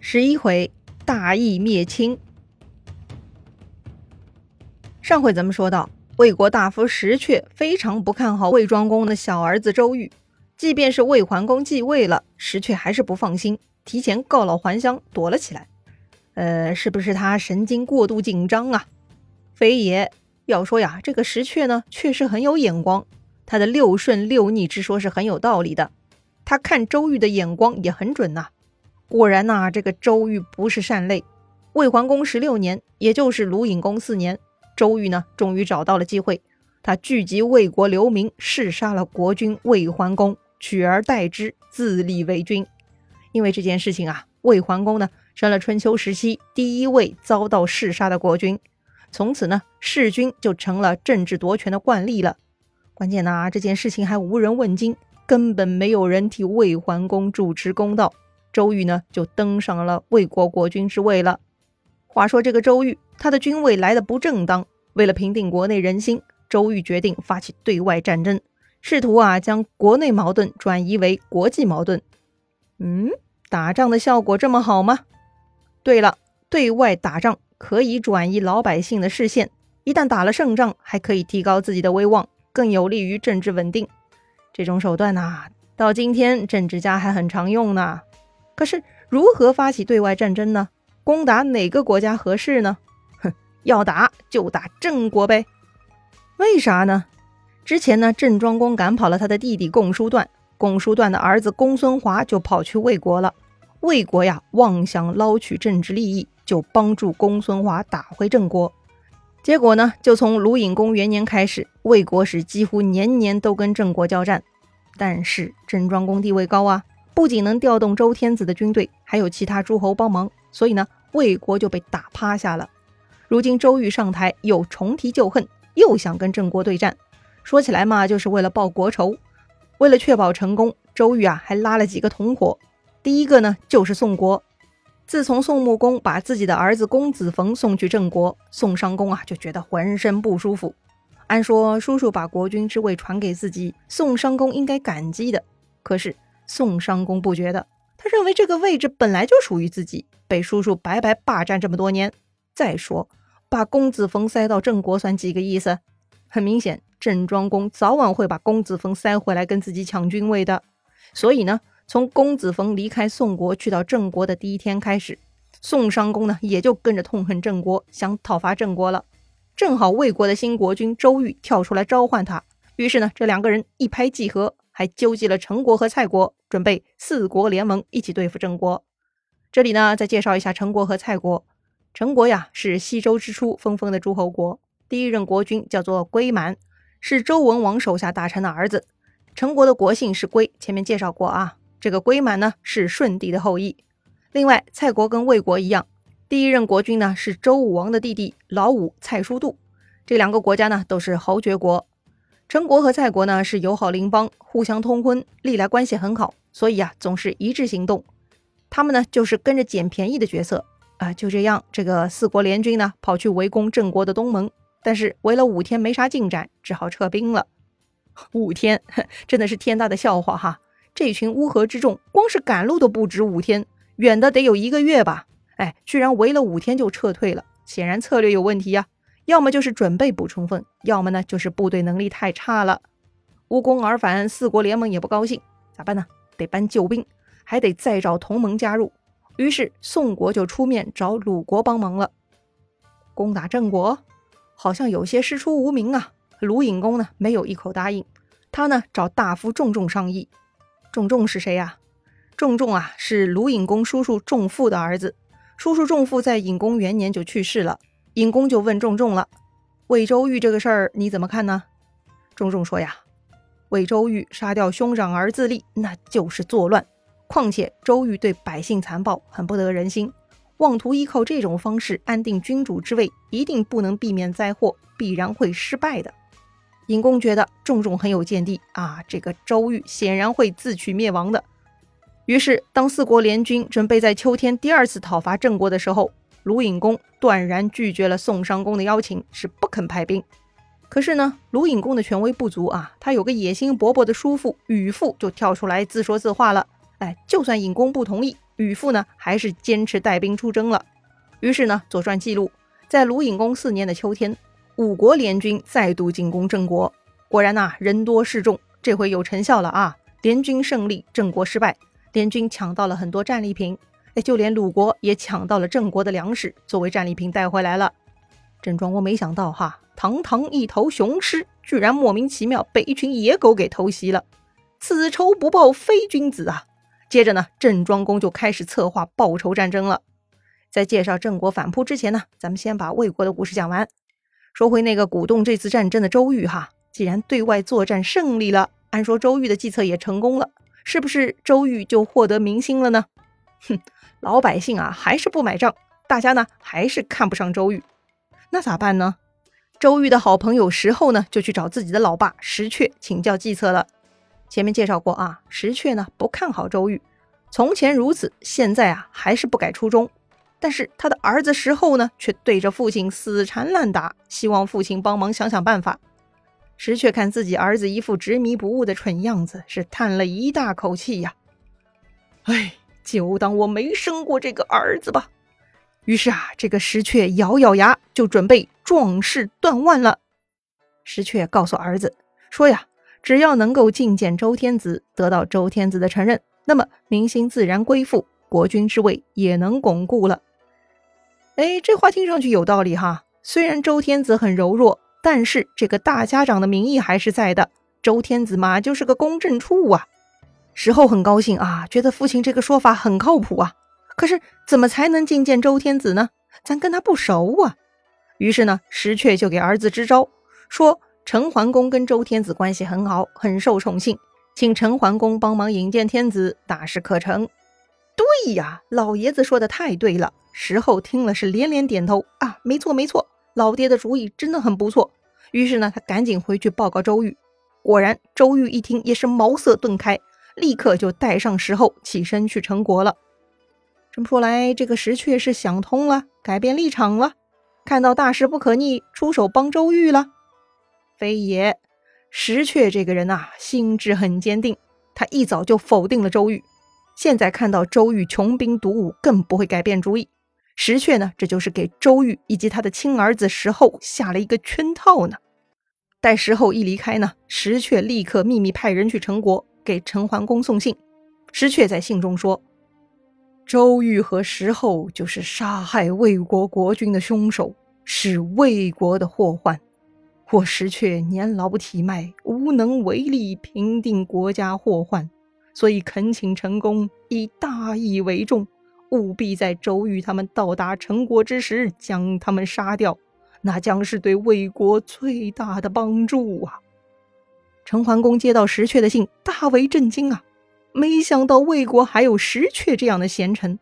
十一回大义灭亲。上回咱们说到，魏国大夫石阙非常不看好魏庄公的小儿子周瑜，即便是魏桓公继位了，石阙还是不放心，提前告老还乡，躲了起来。呃，是不是他神经过度紧张啊？非也。要说呀，这个石阙呢，确实很有眼光，他的六顺六逆之说是很有道理的。他看周瑜的眼光也很准呐。果然呐，这个周瑜不是善类。魏桓公十六年，也就是鲁隐公四年，周瑜呢终于找到了机会，他聚集魏国流民，弑杀了国君魏桓公，取而代之，自立为君。因为这件事情啊，魏桓公呢成了春秋时期第一位遭到弑杀的国君，从此呢，弑君就成了政治夺权的惯例了。关键呢，这件事情还无人问津，根本没有人替魏桓公主持公道。周瑜呢，就登上了魏国国君之位了。话说这个周瑜，他的君位来的不正当。为了平定国内人心，周瑜决定发起对外战争，试图啊将国内矛盾转移为国际矛盾。嗯，打仗的效果这么好吗？对了，对外打仗可以转移老百姓的视线，一旦打了胜仗，还可以提高自己的威望，更有利于政治稳定。这种手段呐，到今天政治家还很常用呢。可是如何发起对外战争呢？攻打哪个国家合适呢？哼，要打就打郑国呗。为啥呢？之前呢，郑庄公赶跑了他的弟弟公叔段，公叔段的儿子公孙华就跑去魏国了。魏国呀，妄想捞取政治利益，就帮助公孙华打回郑国。结果呢，就从鲁隐公元年开始，魏国是几乎年年都跟郑国交战。但是郑庄公地位高啊。不仅能调动周天子的军队，还有其他诸侯帮忙，所以呢，魏国就被打趴下了。如今周瑜上台，又重提旧恨，又想跟郑国对战。说起来嘛，就是为了报国仇。为了确保成功，周瑜啊还拉了几个同伙。第一个呢，就是宋国。自从宋穆公把自己的儿子公子冯送去郑国，宋襄公啊就觉得浑身不舒服。按说叔叔把国君之位传给自己，宋襄公应该感激的。可是。宋襄公不觉得，他认为这个位置本来就属于自己，被叔叔白白霸占这么多年。再说，把公子冯塞到郑国算几个意思？很明显，郑庄公早晚会把公子冯塞回来跟自己抢君位的。所以呢，从公子冯离开宋国去到郑国的第一天开始，宋襄公呢也就跟着痛恨郑国，想讨伐郑国了。正好魏国的新国君周瑜跳出来召唤他，于是呢，这两个人一拍即合。还纠集了陈国和蔡国，准备四国联盟一起对付郑国。这里呢，再介绍一下陈国和蔡国。陈国呀，是西周之初分封的诸侯国，第一任国君叫做归满，是周文王手下大臣的儿子。陈国的国姓是归，前面介绍过啊。这个归满呢，是舜帝的后裔。另外，蔡国跟魏国一样，第一任国君呢是周武王的弟弟老五蔡叔度。这两个国家呢，都是侯爵国。陈国和蔡国呢是友好邻邦，互相通婚，历来关系很好，所以啊总是一致行动。他们呢就是跟着捡便宜的角色啊。就这样，这个四国联军呢跑去围攻郑国的东门，但是围了五天没啥进展，只好撤兵了。五天真的是天大的笑话哈！这群乌合之众，光是赶路都不止五天，远的得有一个月吧？哎，居然围了五天就撤退了，显然策略有问题呀。要么就是准备不充分，要么呢就是部队能力太差了，无功而返。四国联盟也不高兴，咋办呢？得搬救兵，还得再找同盟加入。于是宋国就出面找鲁国帮忙了。攻打郑国，好像有些师出无名啊。鲁隐公呢没有一口答应，他呢找大夫仲仲商议。仲仲是谁呀？仲仲啊是鲁隐公叔叔仲父的儿子，叔叔仲父在隐公元年就去世了。尹公就问仲仲了：“魏周瑜这个事儿你怎么看呢？”仲仲说：“呀，魏周瑜杀掉兄长而自立，那就是作乱。况且周瑜对百姓残暴，很不得人心。妄图依靠这种方式安定君主之位，一定不能避免灾祸，必然会失败的。”尹公觉得仲仲很有见地啊，这个周瑜显然会自取灭亡的。于是，当四国联军准备在秋天第二次讨伐郑国的时候，鲁隐公断然拒绝了宋襄公的邀请，是不肯派兵。可是呢，鲁隐公的权威不足啊，他有个野心勃勃的叔父宇父就跳出来自说自话了。哎，就算尹公不同意，宇父呢还是坚持带兵出征了。于是呢，《左传》记录，在鲁隐公四年的秋天，五国联军再度进攻郑国。果然呐，人多势众，这回有成效了啊！联军胜利，郑国失败。联军抢到了很多战利品，就连鲁国也抢到了郑国的粮食作为战利品带回来了。郑庄公没想到哈，堂堂一头雄狮，居然莫名其妙被一群野狗给偷袭了。此仇不报非君子啊！接着呢，郑庄公就开始策划报仇战争了。在介绍郑国反扑之前呢，咱们先把魏国的故事讲完。说回那个鼓动这次战争的周瑜哈，既然对外作战胜利了，按说周瑜的计策也成功了，是不是周瑜就获得民心了呢？哼，老百姓啊还是不买账，大家呢还是看不上周瑜。那咋办呢？周瑜的好朋友石厚呢，就去找自己的老爸石阙请教计策了。前面介绍过啊，石阙呢不看好周瑜，从前如此，现在啊还是不改初衷。但是他的儿子石厚呢，却对着父亲死缠烂打，希望父亲帮忙想想办法。石阙看自己儿子一副执迷不悟的蠢样子，是叹了一大口气呀。哎，就当我没生过这个儿子吧。于是啊，这个石阙咬咬牙，就准备壮士断腕了。石阙告诉儿子说呀，只要能够觐见周天子，得到周天子的承认，那么民心自然归附，国君之位也能巩固了。哎，这话听上去有道理哈。虽然周天子很柔弱，但是这个大家长的名义还是在的。周天子嘛，就是个公正处啊。石厚很高兴啊，觉得父亲这个说法很靠谱啊。可是怎么才能觐见周天子呢？咱跟他不熟啊。于是呢，石阙就给儿子支招，说陈桓公跟周天子关系很好，很受宠幸，请陈桓公帮忙引荐天子，大事可成。对呀，老爷子说的太对了。石厚听了是连连点头啊，没错没错，老爹的主意真的很不错。于是呢，他赶紧回去报告周瑜。果然，周瑜一听也是茅塞顿开，立刻就带上石厚起身去陈国了。这么说来，这个石阙是想通了，改变立场了，看到大势不可逆，出手帮周瑜了？非也，石阙这个人呐，心智很坚定，他一早就否定了周瑜，现在看到周瑜穷兵黩武，更不会改变主意。石阙呢，这就是给周瑜以及他的亲儿子石厚下了一个圈套呢。待石厚一离开呢，石阙立刻秘密派人去陈国给陈桓公送信。石阙在信中说：“周瑜和石厚就是杀害魏国国君的凶手，是魏国的祸患。我石阙年老体迈，无能为力平定国家祸患，所以恳请陈公以大义为重。”务必在周瑜他们到达陈国之时将他们杀掉，那将是对魏国最大的帮助啊！陈桓公接到石阙的信，大为震惊啊！没想到魏国还有石阙这样的贤臣。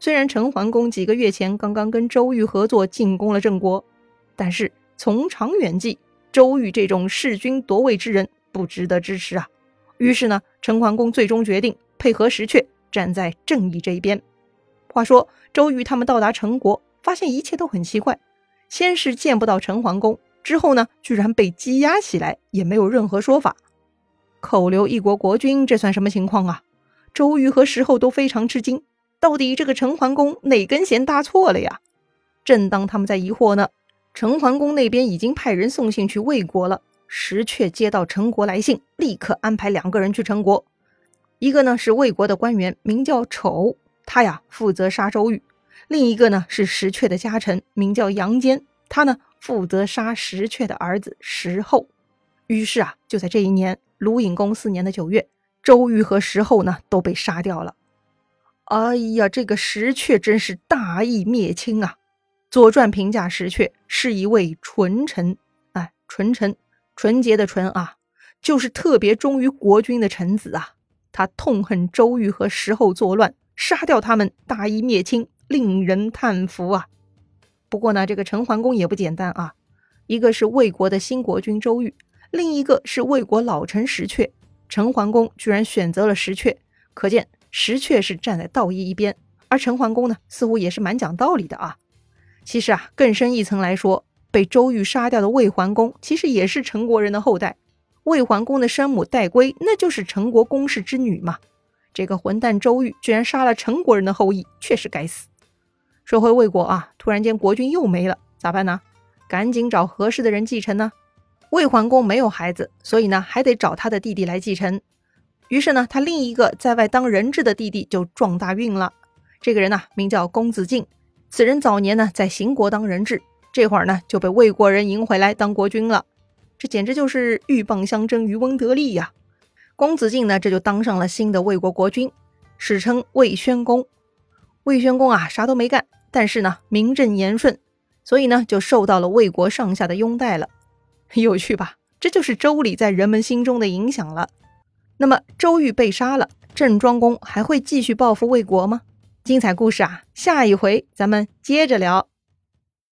虽然陈桓公几个月前刚刚跟周瑜合作进攻了郑国，但是从长远计，周瑜这种弑君夺位之人不值得支持啊！于是呢，陈桓公最终决定配合石阙，站在正义这一边。话说周瑜他们到达陈国，发现一切都很奇怪。先是见不到陈桓公，之后呢，居然被羁押起来，也没有任何说法。扣留一国国君，这算什么情况啊？周瑜和石厚都非常吃惊，到底这个陈桓公哪根弦搭错了呀？正当他们在疑惑呢，陈桓公那边已经派人送信去魏国了。石阙接到陈国来信，立刻安排两个人去陈国，一个呢是魏国的官员，名叫丑。他呀负责杀周瑜，另一个呢是石阙的家臣，名叫杨坚，他呢负责杀石阙的儿子石厚。于是啊，就在这一年，鲁隐公四年的九月，周瑜和石厚呢都被杀掉了。哎呀，这个石阙真是大义灭亲啊！《左传》评价石阙是一位纯臣，哎，纯臣，纯洁的纯啊，就是特别忠于国君的臣子啊。他痛恨周瑜和石厚作乱。杀掉他们，大义灭亲，令人叹服啊！不过呢，这个陈桓公也不简单啊。一个是魏国的新国君周瑜，另一个是魏国老臣石阙。陈桓公居然选择了石阙，可见石阙是站在道义一边，而陈桓公呢，似乎也是蛮讲道理的啊。其实啊，更深一层来说，被周瑜杀掉的魏桓公，其实也是陈国人的后代。魏桓公的生母戴归，那就是陈国公室之女嘛。这个混蛋周瑜居然杀了陈国人的后裔，确实该死。说回魏国啊，突然间国君又没了，咋办呢？赶紧找合适的人继承呢。魏桓公没有孩子，所以呢还得找他的弟弟来继承。于是呢，他另一个在外当人质的弟弟就撞大运了。这个人呢名叫公子敬，此人早年呢在邢国当人质，这会儿呢就被魏国人迎回来当国君了。这简直就是鹬蚌相争，渔翁得利呀！公子敬呢这就当上了新的魏国国君，史称魏宣公。魏宣公啊啥都没干，但是呢名正言顺，所以呢就受到了魏国上下的拥戴了。有趣吧？这就是周礼在人们心中的影响了。那么周瑜被杀了，郑庄公还会继续报复魏国吗？精彩故事啊，下一回咱们接着聊。